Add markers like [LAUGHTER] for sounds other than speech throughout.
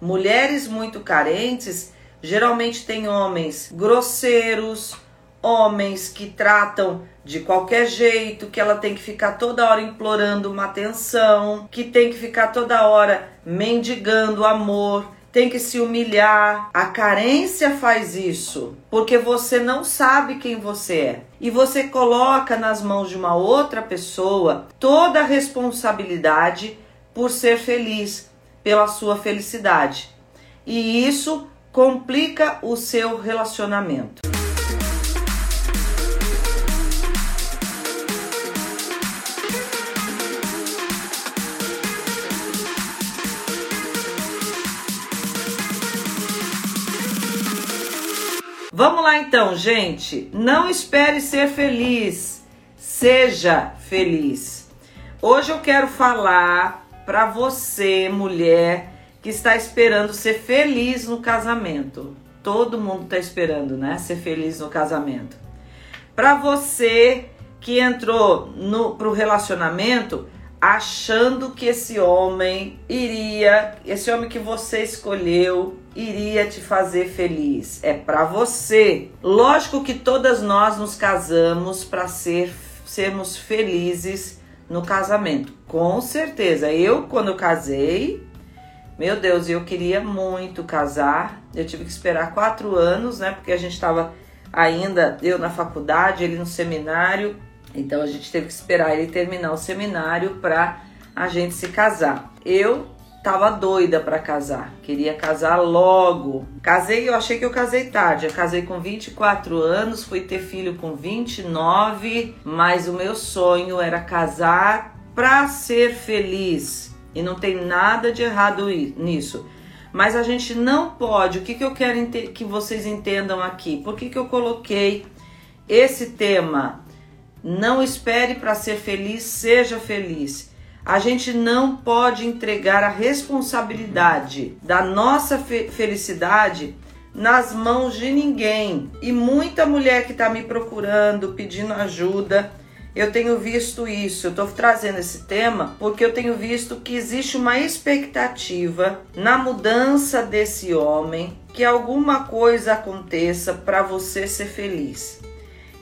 Mulheres muito carentes geralmente têm homens grosseiros, homens que tratam de qualquer jeito, que ela tem que ficar toda hora implorando uma atenção, que tem que ficar toda hora mendigando amor, tem que se humilhar. A carência faz isso, porque você não sabe quem você é. E você coloca nas mãos de uma outra pessoa toda a responsabilidade por ser feliz, pela sua felicidade. E isso complica o seu relacionamento. Vamos lá então, gente. Não espere ser feliz, seja feliz. Hoje eu quero falar para você, mulher, que está esperando ser feliz no casamento. Todo mundo está esperando, né? Ser feliz no casamento. Para você que entrou no pro relacionamento achando que esse homem iria, esse homem que você escolheu, iria te fazer feliz. É para você. Lógico que todas nós nos casamos para ser sermos felizes no casamento. Com certeza. Eu quando casei, meu Deus, eu queria muito casar. Eu tive que esperar quatro anos, né? Porque a gente estava ainda eu na faculdade, ele no seminário então a gente teve que esperar ele terminar o seminário para a gente se casar. Eu tava doida para casar, queria casar logo. Casei, eu achei que eu casei tarde. Eu casei com 24 anos, fui ter filho com 29, mas o meu sonho era casar para ser feliz. E não tem nada de errado nisso. Mas a gente não pode. O que, que eu quero que vocês entendam aqui? Por que, que eu coloquei esse tema? Não espere para ser feliz, seja feliz. A gente não pode entregar a responsabilidade da nossa fe felicidade nas mãos de ninguém. E muita mulher que está me procurando, pedindo ajuda, eu tenho visto isso. Eu estou trazendo esse tema porque eu tenho visto que existe uma expectativa na mudança desse homem que alguma coisa aconteça para você ser feliz.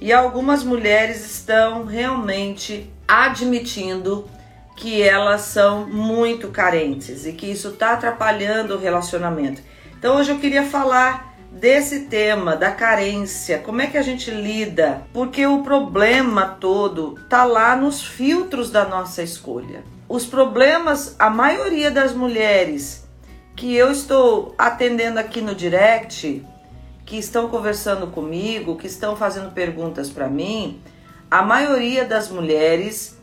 E algumas mulheres estão realmente admitindo que elas são muito carentes e que isso está atrapalhando o relacionamento. Então hoje eu queria falar desse tema da carência, como é que a gente lida? Porque o problema todo tá lá nos filtros da nossa escolha. Os problemas, a maioria das mulheres que eu estou atendendo aqui no direct, que estão conversando comigo, que estão fazendo perguntas para mim, a maioria das mulheres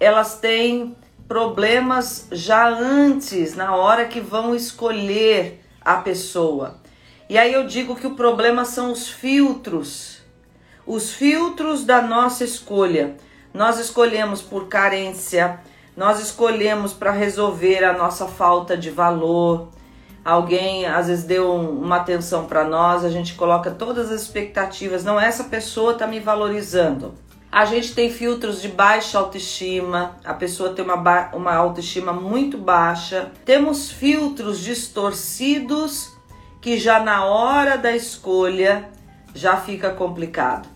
elas têm problemas já antes, na hora que vão escolher a pessoa. E aí eu digo que o problema são os filtros, os filtros da nossa escolha. Nós escolhemos por carência, nós escolhemos para resolver a nossa falta de valor, alguém às vezes deu uma atenção para nós, a gente coloca todas as expectativas, não essa pessoa está me valorizando. A gente tem filtros de baixa autoestima, a pessoa tem uma, uma autoestima muito baixa. Temos filtros distorcidos que já na hora da escolha já fica complicado.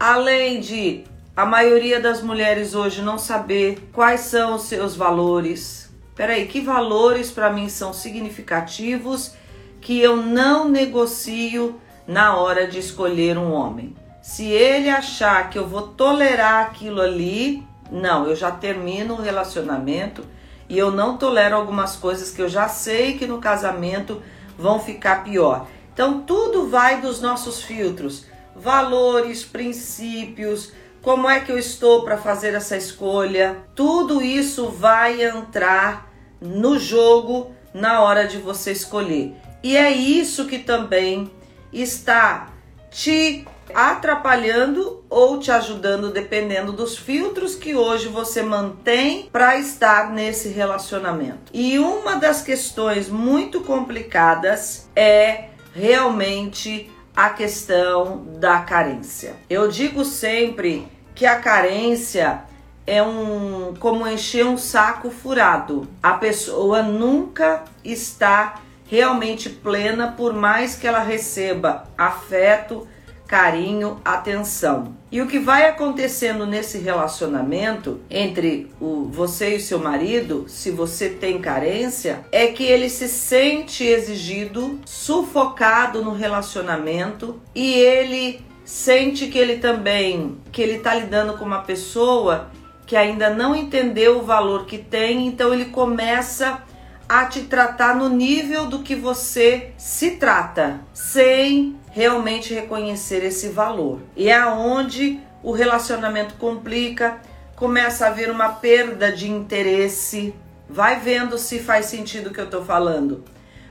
Além de a maioria das mulheres hoje não saber quais são os seus valores, Peraí, que valores para mim são significativos que eu não negocio na hora de escolher um homem? Se ele achar que eu vou tolerar aquilo ali, não, eu já termino o relacionamento e eu não tolero algumas coisas que eu já sei que no casamento vão ficar pior. Então tudo vai dos nossos filtros, valores, princípios, como é que eu estou para fazer essa escolha? Tudo isso vai entrar no jogo na hora de você escolher. E é isso que também está te atrapalhando ou te ajudando, dependendo dos filtros que hoje você mantém para estar nesse relacionamento. E uma das questões muito complicadas é realmente a questão da carência. Eu digo sempre que a carência é um como encher um saco furado. A pessoa nunca está realmente plena, por mais que ela receba afeto, carinho, atenção. E o que vai acontecendo nesse relacionamento entre o você e seu marido, se você tem carência, é que ele se sente exigido, sufocado no relacionamento e ele sente que ele também que ele está lidando com uma pessoa que ainda não entendeu o valor que tem, então ele começa a te tratar no nível do que você se trata, sem realmente reconhecer esse valor. E é onde o relacionamento complica, começa a haver uma perda de interesse. Vai vendo se faz sentido o que eu tô falando.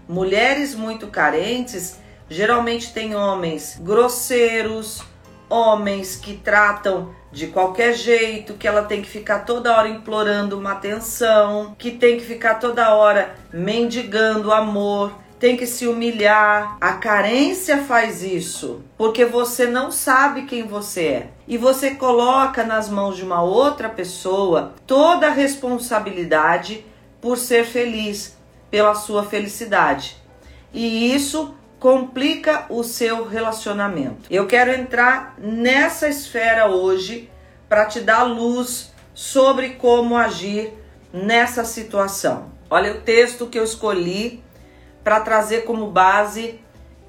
Mulheres muito carentes geralmente têm homens grosseiros, homens que tratam de qualquer jeito, que ela tem que ficar toda hora implorando uma atenção, que tem que ficar toda hora mendigando amor, tem que se humilhar. A carência faz isso porque você não sabe quem você é e você coloca nas mãos de uma outra pessoa toda a responsabilidade por ser feliz, pela sua felicidade. E isso complica o seu relacionamento. Eu quero entrar nessa esfera hoje para te dar luz sobre como agir nessa situação. Olha o texto que eu escolhi para trazer como base.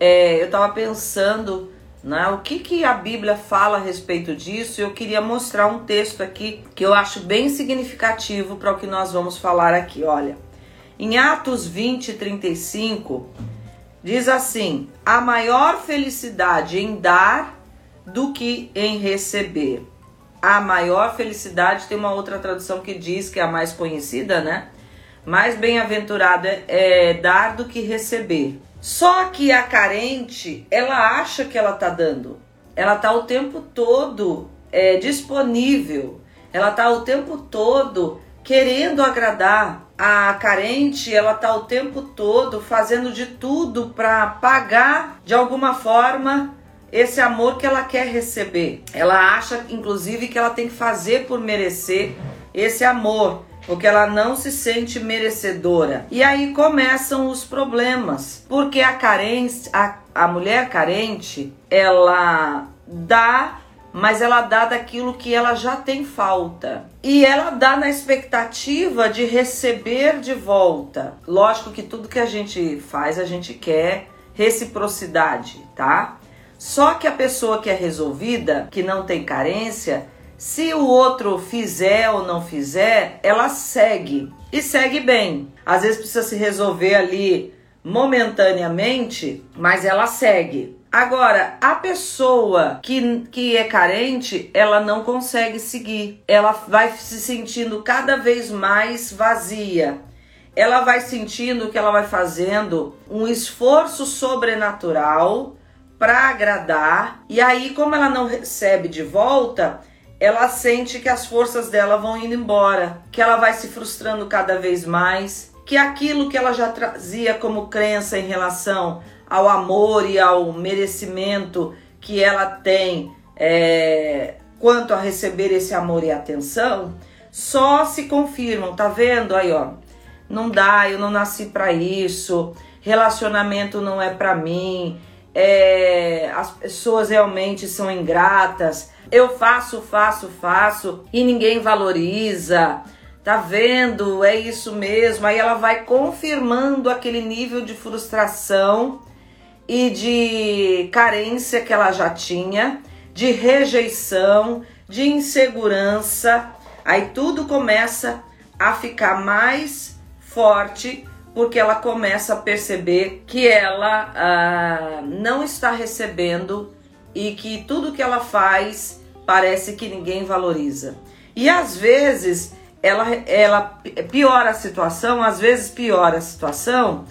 É, eu estava pensando né, o que, que a Bíblia fala a respeito disso. Eu queria mostrar um texto aqui que eu acho bem significativo para o que nós vamos falar aqui. Olha, em Atos 20, 35 Diz assim: a maior felicidade em dar do que em receber. A maior felicidade tem uma outra tradução que diz que é a mais conhecida, né? Mais bem-aventurada é dar do que receber. Só que a carente, ela acha que ela tá dando. Ela tá o tempo todo é, disponível. Ela tá o tempo todo querendo agradar. A carente, ela tá o tempo todo fazendo de tudo para pagar de alguma forma esse amor que ela quer receber. Ela acha, inclusive, que ela tem que fazer por merecer esse amor, porque ela não se sente merecedora. E aí começam os problemas, porque a carência, a, a mulher carente, ela dá mas ela dá daquilo que ela já tem falta. E ela dá na expectativa de receber de volta. Lógico que tudo que a gente faz, a gente quer reciprocidade, tá? Só que a pessoa que é resolvida, que não tem carência, se o outro fizer ou não fizer, ela segue e segue bem. Às vezes precisa se resolver ali momentaneamente, mas ela segue. Agora, a pessoa que, que é carente, ela não consegue seguir. Ela vai se sentindo cada vez mais vazia. Ela vai sentindo que ela vai fazendo um esforço sobrenatural para agradar. E aí, como ela não recebe de volta, ela sente que as forças dela vão indo embora, que ela vai se frustrando cada vez mais, que aquilo que ela já trazia como crença em relação ao amor e ao merecimento que ela tem é, quanto a receber esse amor e atenção, só se confirmam, tá vendo aí, ó? Não dá, eu não nasci para isso, relacionamento não é para mim, é, as pessoas realmente são ingratas, eu faço, faço, faço e ninguém valoriza. Tá vendo? É isso mesmo. Aí ela vai confirmando aquele nível de frustração e de carência que ela já tinha, de rejeição, de insegurança. Aí tudo começa a ficar mais forte porque ela começa a perceber que ela ah, não está recebendo e que tudo que ela faz parece que ninguém valoriza. E às vezes ela, ela piora a situação, às vezes piora a situação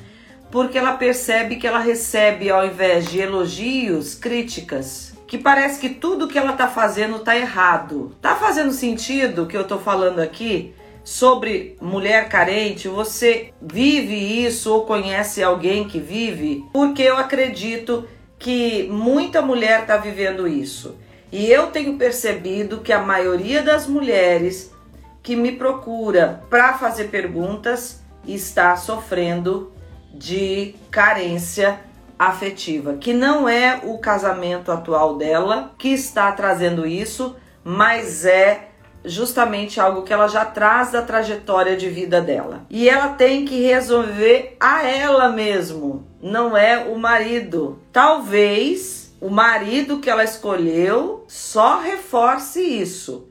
porque ela percebe que ela recebe, ao invés de elogios, críticas. Que parece que tudo que ela tá fazendo tá errado. Tá fazendo sentido o que eu tô falando aqui? sobre mulher carente, você vive isso ou conhece alguém que vive? Porque eu acredito que muita mulher está vivendo isso. E eu tenho percebido que a maioria das mulheres que me procura para fazer perguntas está sofrendo de carência afetiva, que não é o casamento atual dela que está trazendo isso, mas é justamente algo que ela já traz da trajetória de vida dela. E ela tem que resolver a ela mesmo, não é o marido. Talvez o marido que ela escolheu só reforce isso.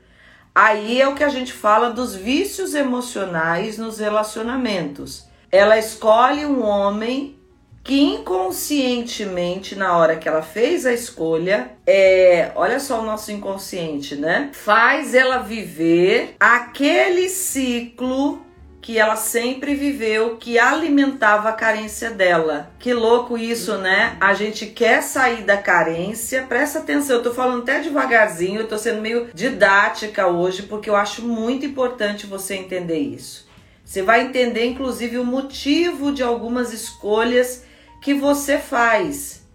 Aí é o que a gente fala dos vícios emocionais nos relacionamentos. Ela escolhe um homem que inconscientemente, na hora que ela fez a escolha, é, olha só o nosso inconsciente, né? Faz ela viver aquele ciclo que ela sempre viveu, que alimentava a carência dela. Que louco isso, né? A gente quer sair da carência. Presta atenção, eu tô falando até devagarzinho, eu tô sendo meio didática hoje, porque eu acho muito importante você entender isso. Você vai entender, inclusive, o motivo de algumas escolhas que você faz.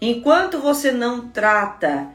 Enquanto você não trata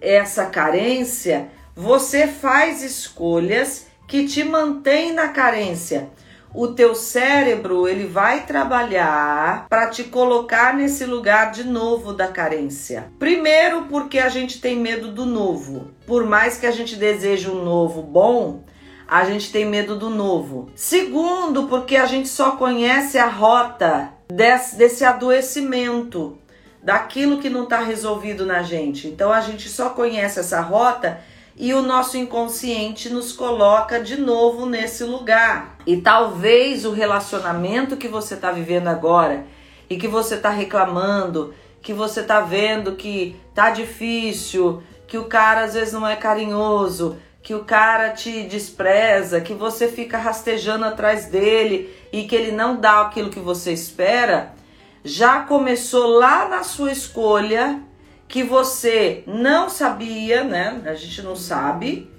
essa carência, você faz escolhas que te mantêm na carência. O teu cérebro, ele vai trabalhar para te colocar nesse lugar de novo da carência. Primeiro, porque a gente tem medo do novo. Por mais que a gente deseje um novo bom, a gente tem medo do novo. Segundo, porque a gente só conhece a rota desse, desse adoecimento, daquilo que não está resolvido na gente. Então a gente só conhece essa rota e o nosso inconsciente nos coloca de novo nesse lugar. E talvez o relacionamento que você está vivendo agora e que você está reclamando, que você está vendo que tá difícil, que o cara às vezes não é carinhoso, que o cara te despreza, que você fica rastejando atrás dele e que ele não dá aquilo que você espera, já começou lá na sua escolha que você não sabia, né? A gente não sabe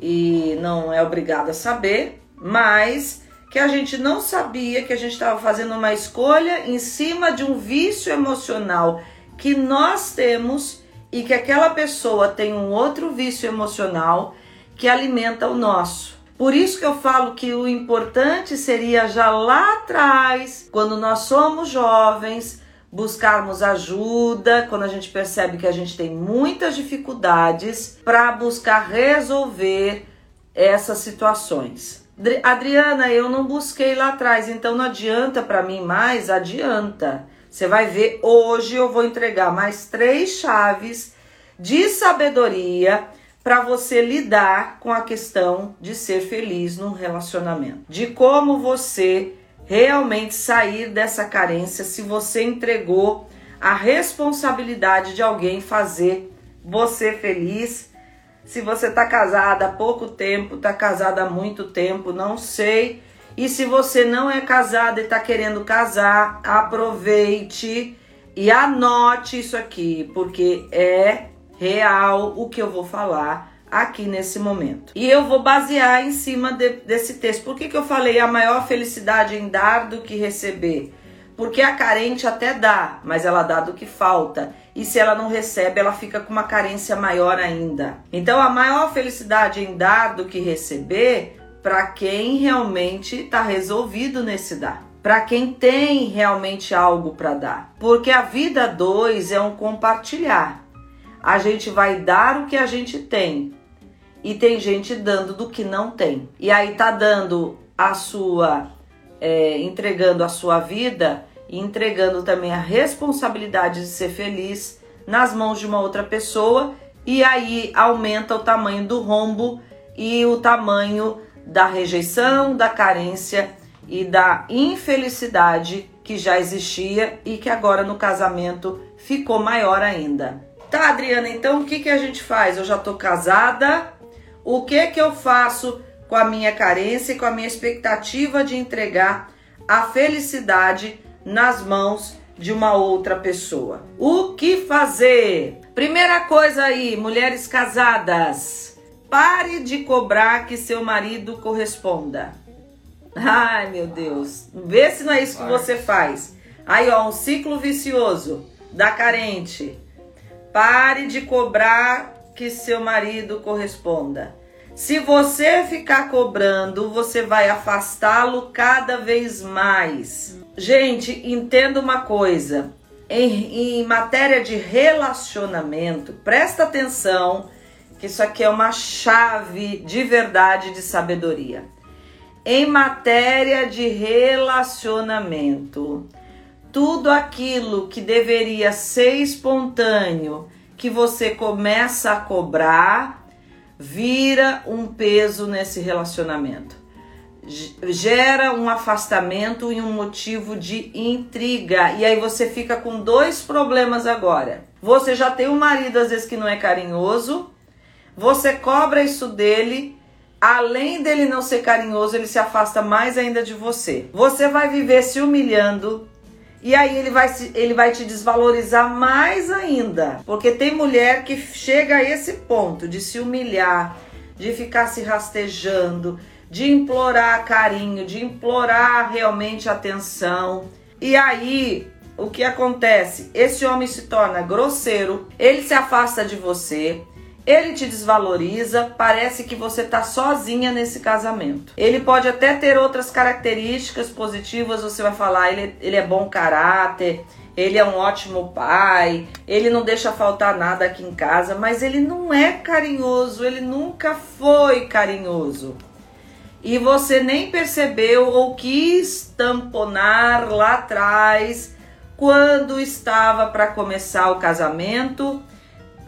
e não é obrigado a saber, mas que a gente não sabia que a gente estava fazendo uma escolha em cima de um vício emocional que nós temos e que aquela pessoa tem um outro vício emocional que alimenta o nosso. Por isso que eu falo que o importante seria já lá atrás, quando nós somos jovens, buscarmos ajuda, quando a gente percebe que a gente tem muitas dificuldades para buscar resolver essas situações. Adriana, eu não busquei lá atrás, então não adianta para mim mais, adianta. Você vai ver hoje eu vou entregar mais três chaves de sabedoria para você lidar com a questão de ser feliz num relacionamento, de como você realmente sair dessa carência se você entregou a responsabilidade de alguém fazer você feliz. Se você está casada há pouco tempo, está casada há muito tempo, não sei. E se você não é casada e está querendo casar, aproveite e anote isso aqui, porque é real o que eu vou falar aqui nesse momento. E eu vou basear em cima de, desse texto. Por que, que eu falei a maior felicidade em dar do que receber? Porque a carente até dá, mas ela dá do que falta. E se ela não recebe, ela fica com uma carência maior ainda. Então a maior felicidade em dar do que receber para quem realmente está resolvido nesse dar. Para quem tem realmente algo para dar. Porque a vida dois é um compartilhar a gente vai dar o que a gente tem. E tem gente dando do que não tem. E aí tá dando a sua, é, entregando a sua vida e entregando também a responsabilidade de ser feliz nas mãos de uma outra pessoa. E aí aumenta o tamanho do rombo e o tamanho da rejeição, da carência e da infelicidade que já existia e que agora no casamento ficou maior ainda. Tá, Adriana, então o que, que a gente faz? Eu já tô casada, o que que eu faço com a minha carência e com a minha expectativa de entregar a felicidade nas mãos de uma outra pessoa? O que fazer? Primeira coisa aí, mulheres casadas, pare de cobrar que seu marido corresponda. Ai, meu Deus. Vê se não é isso que você faz. Aí, ó, um ciclo vicioso da carente. Pare de cobrar que seu marido corresponda. Se você ficar cobrando, você vai afastá-lo cada vez mais. Gente, entenda uma coisa. Em, em matéria de relacionamento, presta atenção que isso aqui é uma chave de verdade de sabedoria. Em matéria de relacionamento, tudo aquilo que deveria ser espontâneo, que você começa a cobrar, vira um peso nesse relacionamento. Gera um afastamento e um motivo de intriga. E aí você fica com dois problemas agora. Você já tem um marido, às vezes, que não é carinhoso, você cobra isso dele, além dele não ser carinhoso, ele se afasta mais ainda de você. Você vai viver se humilhando. E aí ele vai, ele vai te desvalorizar mais ainda. Porque tem mulher que chega a esse ponto de se humilhar, de ficar se rastejando, de implorar carinho, de implorar realmente atenção. E aí, o que acontece? Esse homem se torna grosseiro, ele se afasta de você, ele te desvaloriza, parece que você tá sozinha nesse casamento. Ele pode até ter outras características positivas, você vai falar, ele, ele é bom caráter, ele é um ótimo pai, ele não deixa faltar nada aqui em casa, mas ele não é carinhoso, ele nunca foi carinhoso. E você nem percebeu ou quis tamponar lá atrás, quando estava para começar o casamento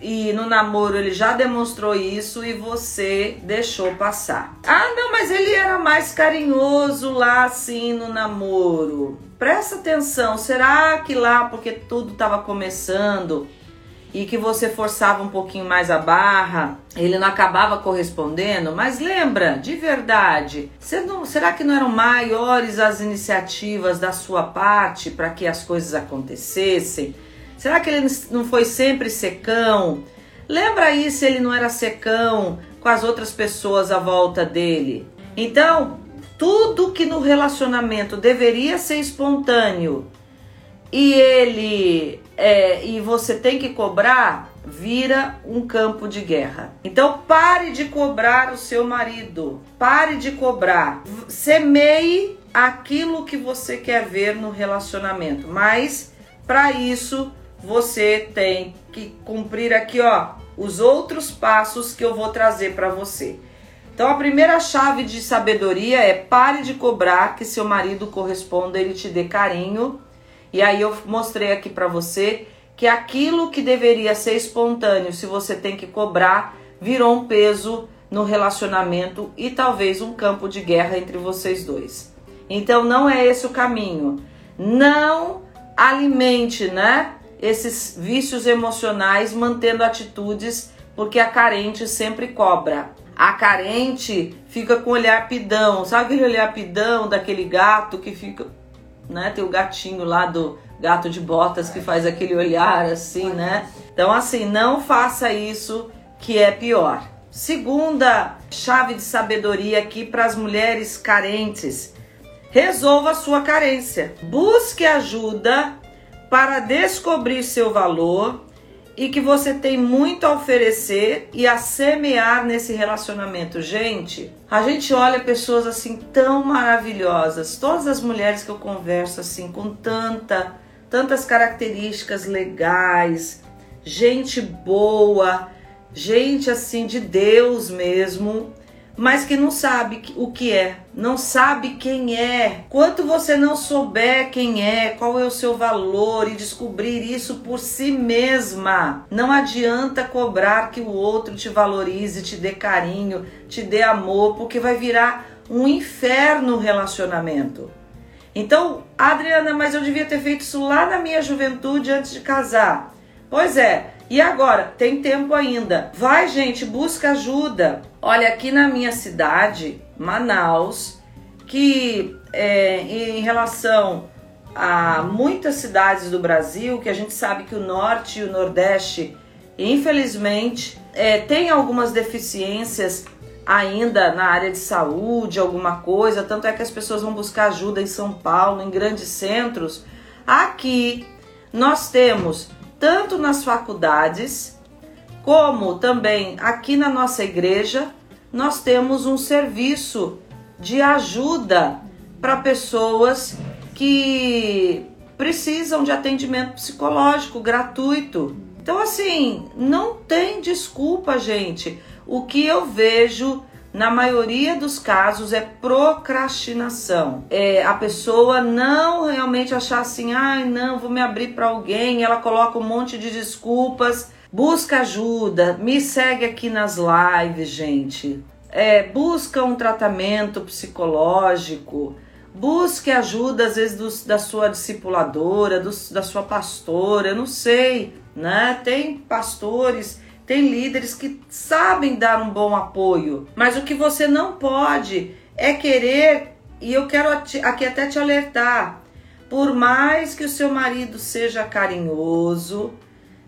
e no namoro ele já demonstrou isso e você deixou passar. Ah, não, mas ele era mais carinhoso lá assim no namoro. Presta atenção, será que lá porque tudo estava começando e que você forçava um pouquinho mais a barra, ele não acabava correspondendo? Mas lembra, de verdade, não, será que não eram maiores as iniciativas da sua parte para que as coisas acontecessem? Será que ele não foi sempre secão? Lembra aí se ele não era secão com as outras pessoas à volta dele? Então, tudo que no relacionamento deveria ser espontâneo e ele é, e você tem que cobrar, vira um campo de guerra. Então pare de cobrar o seu marido, pare de cobrar, semeie aquilo que você quer ver no relacionamento, mas para isso você tem que cumprir aqui, ó, os outros passos que eu vou trazer para você. Então a primeira chave de sabedoria é pare de cobrar que seu marido corresponda, ele te dê carinho. E aí eu mostrei aqui para você que aquilo que deveria ser espontâneo, se você tem que cobrar, virou um peso no relacionamento e talvez um campo de guerra entre vocês dois. Então não é esse o caminho. Não alimente, né? Esses vícios emocionais mantendo atitudes, porque a carente sempre cobra. A carente fica com olhar pidão, sabe aquele olhar pidão daquele gato que fica, né? Tem o gatinho lá do gato de botas que faz aquele olhar assim, né? Então, assim, não faça isso que é pior. Segunda chave de sabedoria aqui para as mulheres carentes: resolva a sua carência. Busque ajuda para descobrir seu valor e que você tem muito a oferecer e a semear nesse relacionamento. Gente, a gente olha pessoas assim tão maravilhosas, todas as mulheres que eu converso assim com tanta, tantas características legais, gente boa, gente assim de Deus mesmo mas que não sabe o que é, não sabe quem é. Quanto você não souber quem é, qual é o seu valor e descobrir isso por si mesma, não adianta cobrar que o outro te valorize, te dê carinho, te dê amor, porque vai virar um inferno relacionamento. Então, Adriana, mas eu devia ter feito isso lá na minha juventude antes de casar. Pois é, e agora? Tem tempo ainda. Vai, gente, busca ajuda. Olha, aqui na minha cidade, Manaus, que é, em relação a muitas cidades do Brasil, que a gente sabe que o norte e o nordeste, infelizmente, é, tem algumas deficiências ainda na área de saúde, alguma coisa, tanto é que as pessoas vão buscar ajuda em São Paulo, em grandes centros. Aqui nós temos tanto nas faculdades, como também aqui na nossa igreja, nós temos um serviço de ajuda para pessoas que precisam de atendimento psicológico gratuito. Então, assim, não tem desculpa, gente. O que eu vejo na maioria dos casos é procrastinação. É a pessoa não realmente achar assim, ai, não, vou me abrir para alguém, ela coloca um monte de desculpas. Busca ajuda, me segue aqui nas lives, gente. É, busca um tratamento psicológico, busque ajuda às vezes da sua discipuladora, do, da sua pastora, eu não sei, né? Tem pastores tem líderes que sabem dar um bom apoio, mas o que você não pode é querer, e eu quero aqui até te alertar, por mais que o seu marido seja carinhoso,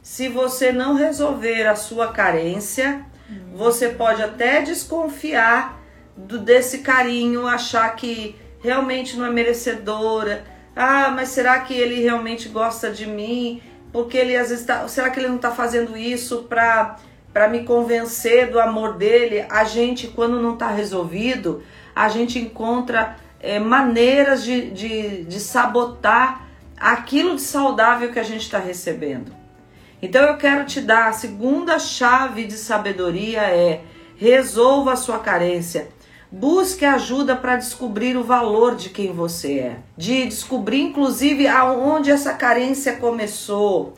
se você não resolver a sua carência, você pode até desconfiar do, desse carinho, achar que realmente não é merecedora. Ah, mas será que ele realmente gosta de mim? Porque ele às vezes tá, será que ele não está fazendo isso para para me convencer do amor dele? A gente quando não está resolvido, a gente encontra é, maneiras de, de, de sabotar aquilo de saudável que a gente está recebendo. Então eu quero te dar a segunda chave de sabedoria é resolva a sua carência. Busque ajuda para descobrir o valor de quem você é, de descobrir inclusive aonde essa carência começou.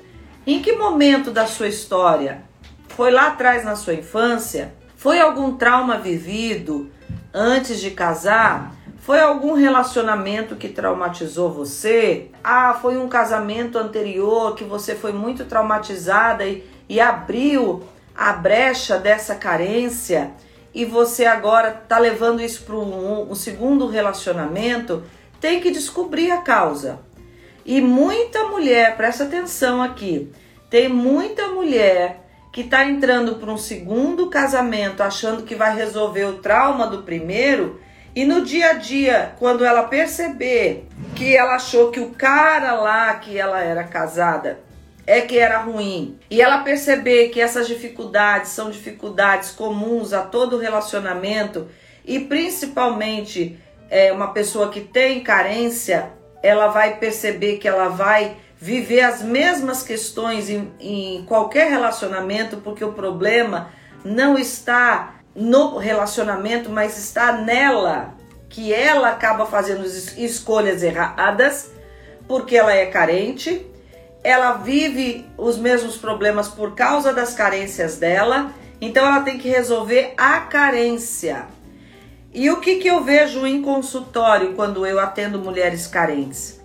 Em que momento da sua história? Foi lá atrás na sua infância? Foi algum trauma vivido antes de casar? Foi algum relacionamento que traumatizou você? Ah, foi um casamento anterior que você foi muito traumatizada e, e abriu a brecha dessa carência? E você agora está levando isso para um, um segundo relacionamento, tem que descobrir a causa. E muita mulher, presta atenção aqui, tem muita mulher que está entrando para um segundo casamento achando que vai resolver o trauma do primeiro e no dia a dia, quando ela perceber que ela achou que o cara lá que ela era casada é que era ruim. E ela perceber que essas dificuldades são dificuldades comuns a todo relacionamento e principalmente é, uma pessoa que tem carência, ela vai perceber que ela vai viver as mesmas questões em, em qualquer relacionamento, porque o problema não está no relacionamento, mas está nela, que ela acaba fazendo escolhas erradas, porque ela é carente ela vive os mesmos problemas por causa das carências dela, então ela tem que resolver a carência. E o que, que eu vejo em consultório quando eu atendo mulheres carentes?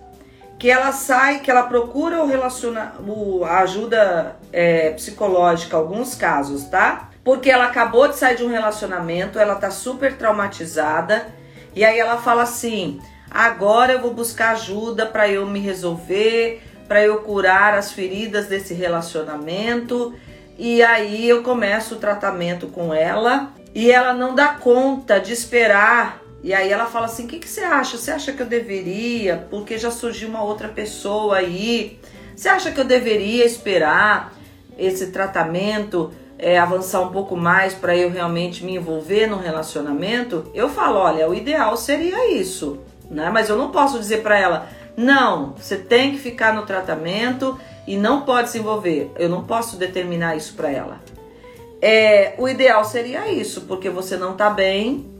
Que ela sai, que ela procura o relaciona, o, a ajuda é, psicológica, alguns casos, tá? Porque ela acabou de sair de um relacionamento, ela tá super traumatizada, e aí ela fala assim: agora eu vou buscar ajuda para eu me resolver, para eu curar as feridas desse relacionamento. E aí eu começo o tratamento com ela e ela não dá conta de esperar. E aí ela fala assim: "O que, que você acha? Você acha que eu deveria? Porque já surgiu uma outra pessoa aí. Você acha que eu deveria esperar esse tratamento é, avançar um pouco mais para eu realmente me envolver no relacionamento?" Eu falo: "Olha, o ideal seria isso." Né? Mas eu não posso dizer para ela: não, você tem que ficar no tratamento e não pode se envolver. Eu não posso determinar isso para ela. É, o ideal seria isso, porque você não tá bem,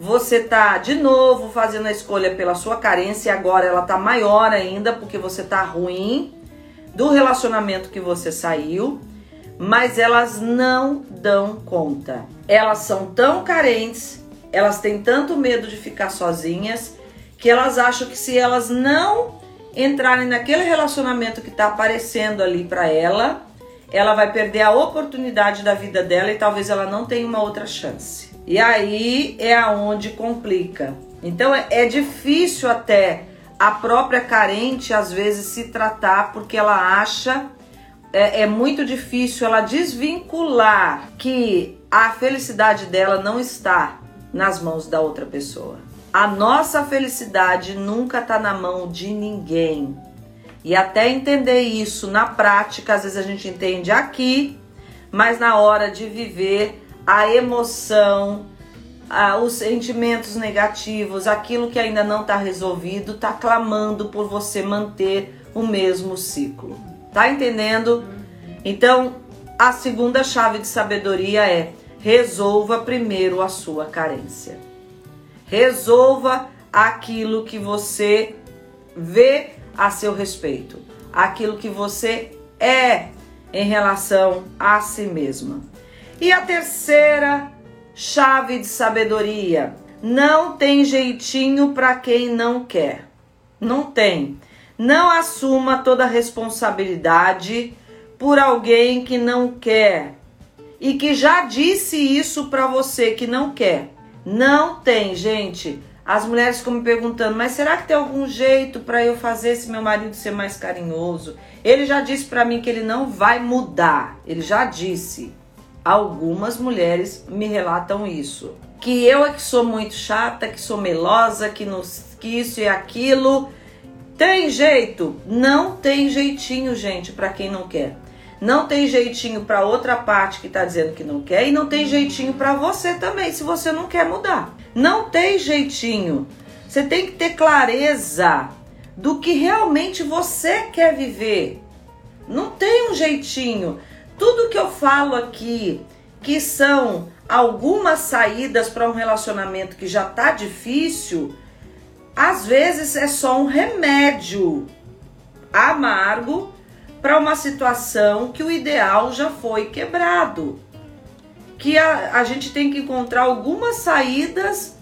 você tá de novo fazendo a escolha pela sua carência e agora ela tá maior ainda porque você tá ruim do relacionamento que você saiu, mas elas não dão conta. Elas são tão carentes, elas têm tanto medo de ficar sozinhas que elas acham que se elas não entrarem naquele relacionamento que está aparecendo ali para ela, ela vai perder a oportunidade da vida dela e talvez ela não tenha uma outra chance. E aí é aonde complica. Então é, é difícil até a própria carente às vezes se tratar porque ela acha é, é, muito difícil ela desvincular que a felicidade dela não está nas mãos da outra pessoa. A nossa felicidade nunca está na mão de ninguém. E até entender isso na prática, às vezes a gente entende aqui, mas na hora de viver a emoção, ah, os sentimentos negativos, aquilo que ainda não está resolvido, está clamando por você manter o mesmo ciclo. Tá entendendo? Então, a segunda chave de sabedoria é resolva primeiro a sua carência. Resolva aquilo que você vê a seu respeito, aquilo que você é em relação a si mesma. E a terceira chave de sabedoria: não tem jeitinho para quem não quer. Não tem. Não assuma toda a responsabilidade por alguém que não quer e que já disse isso para você que não quer. Não tem, gente. As mulheres ficam me perguntando, mas será que tem algum jeito para eu fazer esse meu marido ser mais carinhoso? Ele já disse para mim que ele não vai mudar. Ele já disse. Algumas mulheres me relatam isso. Que eu é que sou muito chata, que sou melosa, que, nos, que isso e aquilo. Tem jeito? Não tem jeitinho, gente, para quem não quer. Não tem jeitinho para outra parte que está dizendo que não quer e não tem jeitinho para você também, se você não quer mudar. Não tem jeitinho. Você tem que ter clareza do que realmente você quer viver. Não tem um jeitinho. Tudo que eu falo aqui, que são algumas saídas para um relacionamento que já tá difícil, às vezes é só um remédio amargo para uma situação que o ideal já foi quebrado. Que a, a gente tem que encontrar algumas saídas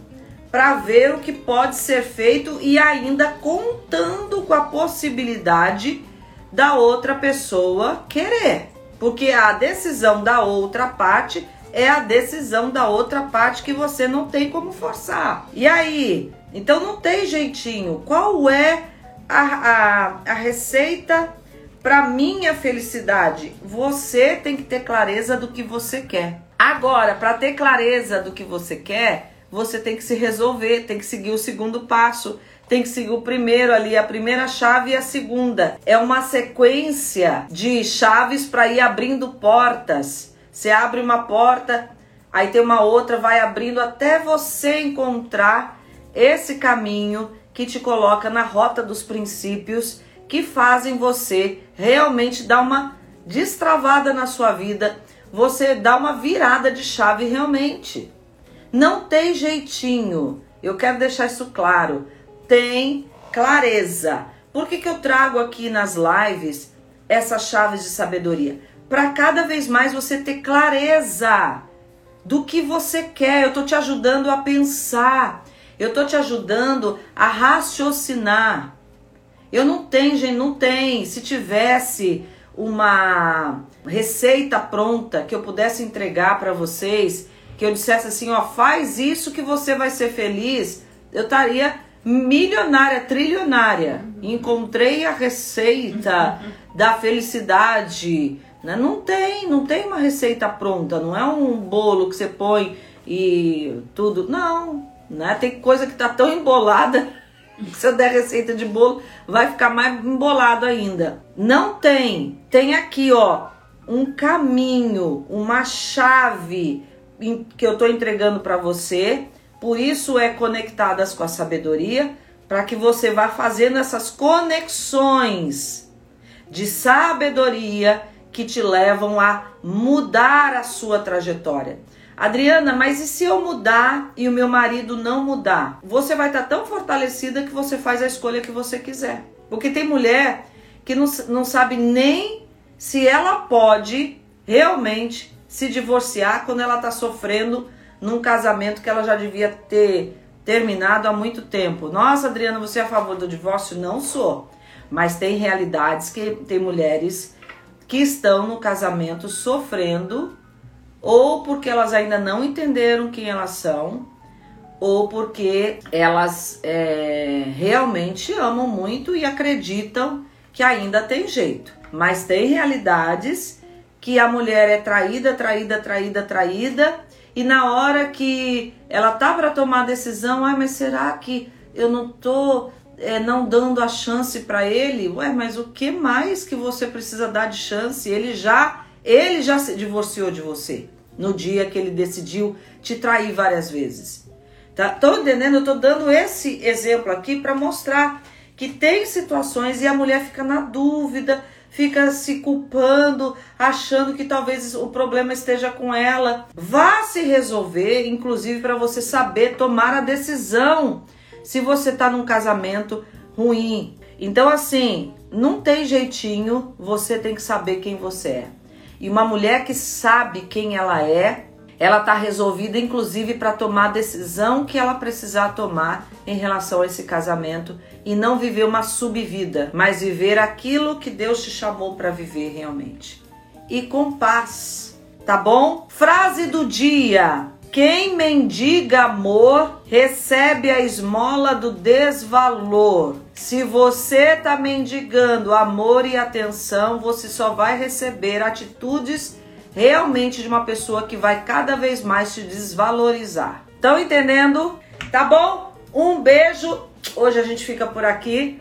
para ver o que pode ser feito e ainda contando com a possibilidade da outra pessoa querer. Porque a decisão da outra parte é a decisão da outra parte que você não tem como forçar. E aí? Então não tem jeitinho. Qual é a, a, a receita para minha felicidade, você tem que ter clareza do que você quer. Agora, para ter clareza do que você quer, você tem que se resolver, tem que seguir o segundo passo, tem que seguir o primeiro ali, a primeira chave e a segunda. É uma sequência de chaves para ir abrindo portas. Você abre uma porta, aí tem uma outra, vai abrindo até você encontrar esse caminho que te coloca na rota dos princípios que fazem você realmente dar uma destravada na sua vida, você dá uma virada de chave realmente. Não tem jeitinho. Eu quero deixar isso claro. Tem clareza. Por que, que eu trago aqui nas lives essas chaves de sabedoria? Para cada vez mais você ter clareza do que você quer. Eu tô te ajudando a pensar. Eu tô te ajudando a raciocinar. Eu não tenho, gente, não tem. Se tivesse uma receita pronta que eu pudesse entregar para vocês, que eu dissesse assim, ó, faz isso que você vai ser feliz, eu estaria milionária, trilionária. Encontrei a receita [LAUGHS] da felicidade. Né? Não tem, não tem uma receita pronta, não é um bolo que você põe e tudo. Não, né? Tem coisa que tá tão [LAUGHS] embolada se eu der receita de bolo, vai ficar mais embolado ainda. Não tem. Tem aqui, ó, um caminho, uma chave que eu tô entregando para você. Por isso é conectadas com a sabedoria, para que você vá fazendo essas conexões de sabedoria que te levam a mudar a sua trajetória. Adriana, mas e se eu mudar e o meu marido não mudar? Você vai estar tão fortalecida que você faz a escolha que você quiser. Porque tem mulher que não, não sabe nem se ela pode realmente se divorciar quando ela está sofrendo num casamento que ela já devia ter terminado há muito tempo. Nossa, Adriana, você é a favor do divórcio? Não sou. Mas tem realidades que tem mulheres que estão no casamento sofrendo ou porque elas ainda não entenderam quem elas são, ou porque elas é, realmente amam muito e acreditam que ainda tem jeito. Mas tem realidades que a mulher é traída, traída, traída, traída, e na hora que ela tá para tomar a decisão, ai, mas será que eu não tô é, não dando a chance para ele? Ué, mas o que mais que você precisa dar de chance? Ele já ele já se divorciou de você. no dia que ele decidiu te trair várias vezes. Tá? Tô entendendo? Eu tô dando esse exemplo aqui para mostrar que tem situações e a mulher fica na dúvida, fica se culpando, achando que talvez o problema esteja com ela. Vá se resolver, inclusive para você saber tomar a decisão se você tá num casamento ruim. Então assim, não tem jeitinho, você tem que saber quem você é. E uma mulher que sabe quem ela é, ela tá resolvida inclusive para tomar a decisão que ela precisar tomar em relação a esse casamento e não viver uma subvida, mas viver aquilo que Deus te chamou para viver realmente. E com paz, tá bom? Frase do dia: quem mendiga amor recebe a esmola do desvalor. Se você tá mendigando amor e atenção, você só vai receber atitudes realmente de uma pessoa que vai cada vez mais te desvalorizar. Estão entendendo? Tá bom? Um beijo. Hoje a gente fica por aqui.